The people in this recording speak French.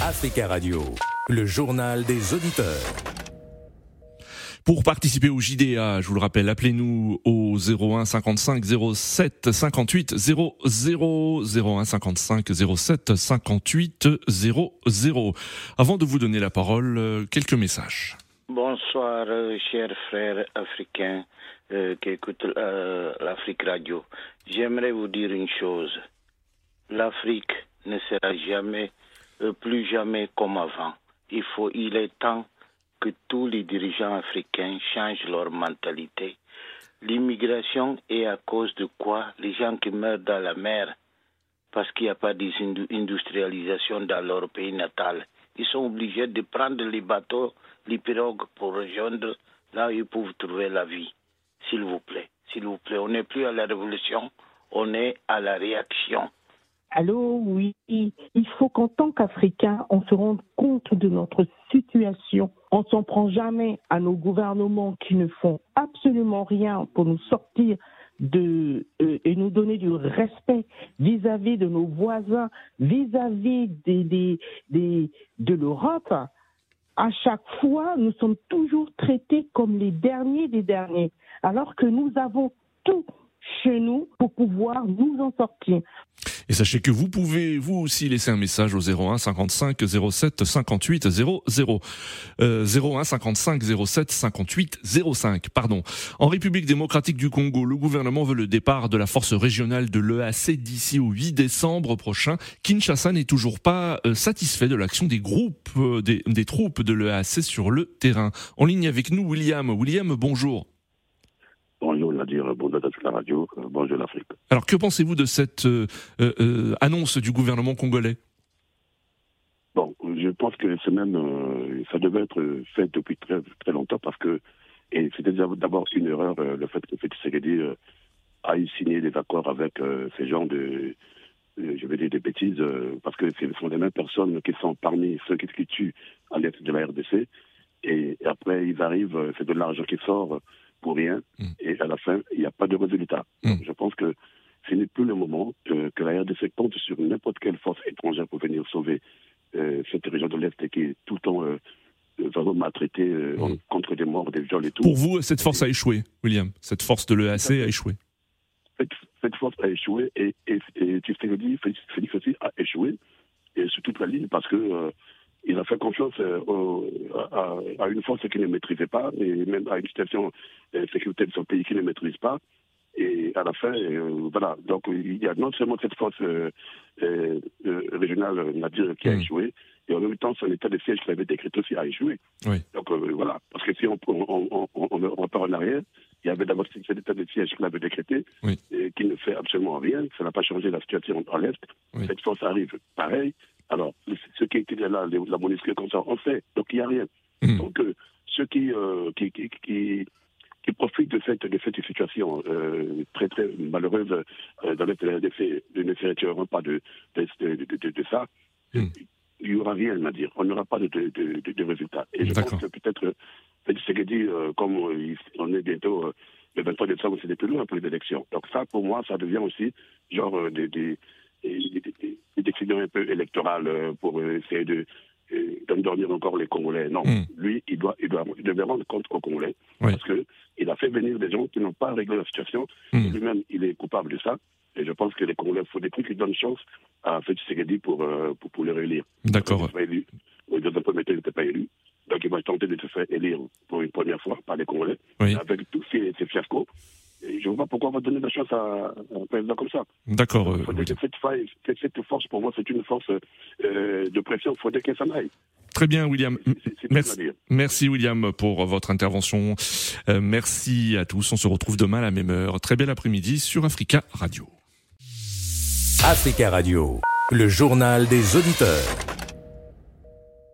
Africa Radio, le journal des auditeurs. Pour participer au JDA, je vous le rappelle, appelez-nous au 01 55 07 58 00 01 55 07 58 00. Avant de vous donner la parole, euh, quelques messages. Bonsoir, euh, chers frères africains euh, qui écoutent euh, l'Afrique Radio. J'aimerais vous dire une chose. L'Afrique ne sera jamais, plus jamais comme avant. Il faut, il est temps que tous les dirigeants africains changent leur mentalité. L'immigration est à cause de quoi? Les gens qui meurent dans la mer parce qu'il n'y a pas d'industrialisation dans leur pays natal. Ils sont obligés de prendre les bateaux, les pirogues pour rejoindre là où ils peuvent trouver la vie. S'il vous plaît, s'il vous plaît, on n'est plus à la révolution, on est à la réaction. Allô, oui. Il faut qu'en tant qu'Africains, on se rende compte de notre situation. On s'en prend jamais à nos gouvernements qui ne font absolument rien pour nous sortir de euh, et nous donner du respect vis-à-vis de nos voisins, vis-à-vis de l'Europe. À chaque fois, nous sommes toujours traités comme les derniers des derniers, alors que nous avons tout chez nous pour pouvoir nous en sortir. Et sachez que vous pouvez vous aussi laisser un message au 01 55 07 58 00 euh, 01 55 07 58 05 pardon. En République démocratique du Congo, le gouvernement veut le départ de la force régionale de l'EAC d'ici au 8 décembre prochain. Kinshasa n'est toujours pas euh, satisfait de l'action des groupes euh, des, des troupes de l'EAC sur le terrain. En ligne avec nous William. William, bonjour. Nadir, bonjour à toute la radio, euh, bonjour l'Afrique. Alors que pensez-vous de cette euh, euh, annonce du gouvernement congolais? Bon, je pense que c'est même, euh, ça devait être fait depuis très, très longtemps parce que, et c'était d'abord une erreur le fait que Félix Tshisekedi a eu signé des accords avec ces gens de, je vais dire des bêtises, parce que ce sont les mêmes personnes qui sont parmi ceux qui, tuent à l'est de la RDC. Et, après, ils arrivent, c'est de l'argent qui sort pour rien, Mm. et à la fin, il n'y a pas de résultat. Mm. Je pense que ce n'est plus le moment que, que la RDC compte sur n'importe quelle force étrangère pour venir sauver euh, cette région de l'Est qui est tout le temps euh, euh, vraiment maltraitée euh, Mm. contre des morts, des viols et tout. Pour vous, cette force a échoué, William. Cette force de l'EAC a échoué. Cette, cette force a échoué et, et, et Tshisekedi, Félix Félix aussi a échoué et sur toute la ligne parce que il a fait confiance euh, au- à, à une force qu'il ne maîtrisait pas et même à une situation euh, sécuritaire de son pays qu'il ne maîtrise pas. Et à la fin, euh, voilà. Donc il y a non seulement cette force euh, euh, euh, régionale Nadir qui a Mm. échoué, et en même temps son état de siège qu'il avait décrété aussi a échoué. Oui. Donc voilà, parce que si on, on, on, on, on repart en arrière, il y avait d'abord cet état de siège qu'il avait décrété, Oui. et qui ne fait absolument rien. Ça n'a pas changé la situation dans l'Est. Oui. Cette force arrive pareil. Alors, ce qui était là, les- la MONUSCO comme ça, on fait. Donc il n'y a rien. Mm. Donc euh, ceux qui, euh, qui, qui, qui, qui profitent de cette, de cette situation euh, très très malheureuse euh, dans l'Est de ne retireront pas de, de, de, de, de- de ça. Mm. Il n'y aura rien à dire. On n'aura pas de, de, de, de, de résultat. Et je pense que peut-être, euh, euh, comme euh, on est bientôt euh, le 23 décembre, c'est plus loin pour les élections. Donc ça, pour moi, ça devient aussi genre euh, des, des, des, des- décisions un peu électorales euh, pour euh, essayer de euh, d'endormir encore les Congolais. Non, Mm. lui, il doit, il doit, il devait rendre compte aux Congolais Oui. parce que il a fait venir des gens qui n'ont pas réglé la situation. Mm. Lui-même, il est coupable de ça. Et je pense que les Congolais, il faut des trucs qui donnent chance à Félix Tshisekedi pour, euh, pour, pour le réélire. D'accord. Il n'était pas élu. Donc, il va tenter de se faire élire pour une première fois par les Congolais, Oui. avec tous ces, ces fiascos. Et je ne vois pas pourquoi on va donner la chance à à un président comme ça. D'accord. euh, Il faudrait William. que cette, force, pour moi, c'est une force euh, de pression. Il faudrait qu'elle s'en aille. Très bien, William. C'est- c'est tout Merci. Merci William pour votre intervention. Euh, merci à tous. On se retrouve demain à la même heure. Très bel après-midi sur Africa Radio. Africa Radio, le journal des auditeurs.